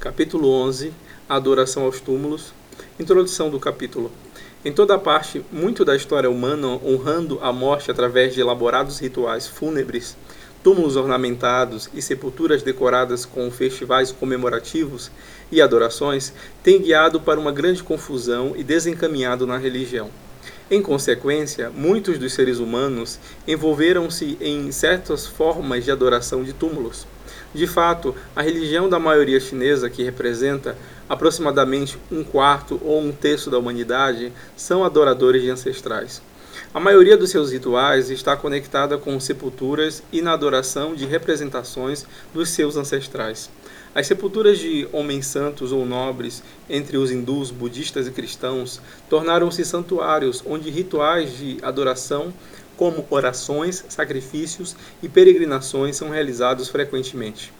Capítulo 11 Adoração aos túmulos. Introdução do capítulo. Em toda parte, muito da história humana honrando a morte através de elaborados rituais fúnebres, túmulos ornamentados e sepulturas decoradas com festivais comemorativos e adorações, tem guiado para uma grande confusão e desencaminhado na religião. Em consequência, muitos dos seres humanos envolveram-se em certas formas de adoração de túmulos. De fato, a religião da maioria chinesa, que representa aproximadamente um quarto ou um terço da humanidade, são adoradores de ancestrais. A maioria dos seus rituais está conectada com sepulturas e na adoração de representações dos seus ancestrais. As sepulturas de homens santos ou nobres entre os hindus, budistas e cristãos tornaram-se santuários onde rituais de adoração, como orações, sacrifícios e peregrinações, são realizados frequentemente.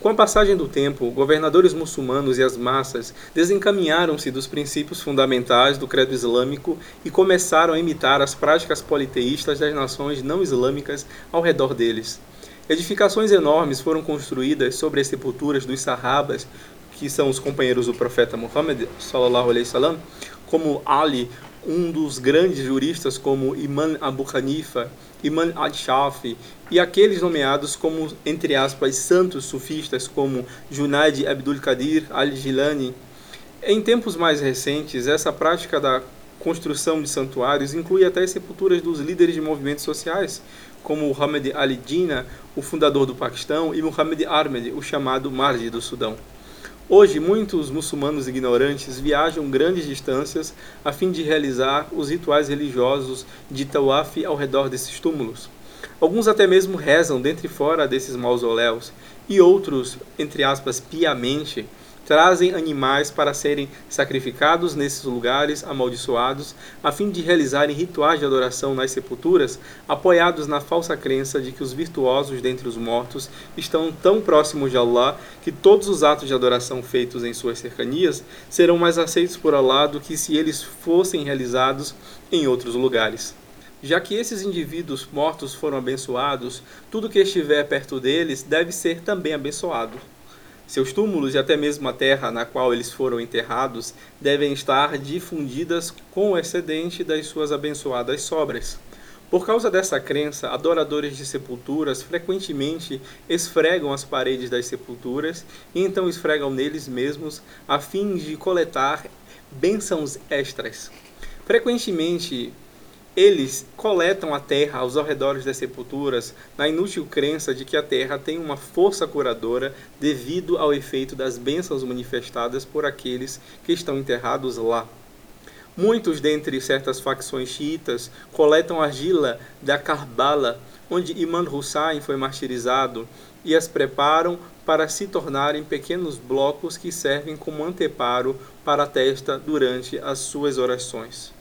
Com a passagem do tempo, governadores muçulmanos e as massas desencaminharam-se dos princípios fundamentais do credo islâmico e começaram a imitar as práticas politeístas das nações não islâmicas ao redor deles. Edificações enormes foram construídas sobre as sepulturas dos sahabas, que são os companheiros do profeta Muhammad, como Ali, um dos grandes juristas como Imam Abu Hanifa, Imam al-Shafi e aqueles nomeados como, entre aspas, santos sufistas como Junaid Abdul Qadir al-Jilani. Em tempos mais recentes, essa prática da construção de santuários inclui até as sepulturas dos líderes de movimentos sociais, como Muhammad Ali Jinnah, o fundador do Paquistão, e Muhammad Ahmed, o chamado Marji do Sudão. Hoje, muitos muçulmanos ignorantes viajam grandes distâncias a fim de realizar os rituais religiosos de tawaf ao redor desses túmulos. Alguns até mesmo rezam dentro e fora desses mausoléus, e outros, entre aspas, piamente, trazem animais para serem sacrificados nesses lugares amaldiçoados, a fim de realizarem rituais de adoração nas sepulturas, apoiados na falsa crença de que os virtuosos dentre os mortos estão tão próximos de Allah que todos os atos de adoração feitos em suas cercanias serão mais aceitos por Allah do que se eles fossem realizados em outros lugares. Já que esses indivíduos mortos foram abençoados, tudo que estiver perto deles deve ser também abençoado. Seus túmulos e até mesmo a terra na qual eles foram enterrados devem estar difundidas com o excedente das suas abençoadas sobras. Por causa dessa crença, adoradores de sepulturas frequentemente esfregam as paredes das sepulturas e então esfregam neles mesmos a fim de coletar bênçãos extras. Frequentemente, eles coletam a terra aos arredores das sepulturas na inútil crença de que a terra tem uma força curadora devido ao efeito das bênçãos manifestadas por aqueles que estão enterrados lá. Muitos dentre certas facções xiitas coletam argila da Karbala, onde Imam Hussain foi martirizado, e as preparam para se tornarem pequenos blocos que servem como anteparo para a testa durante as suas orações.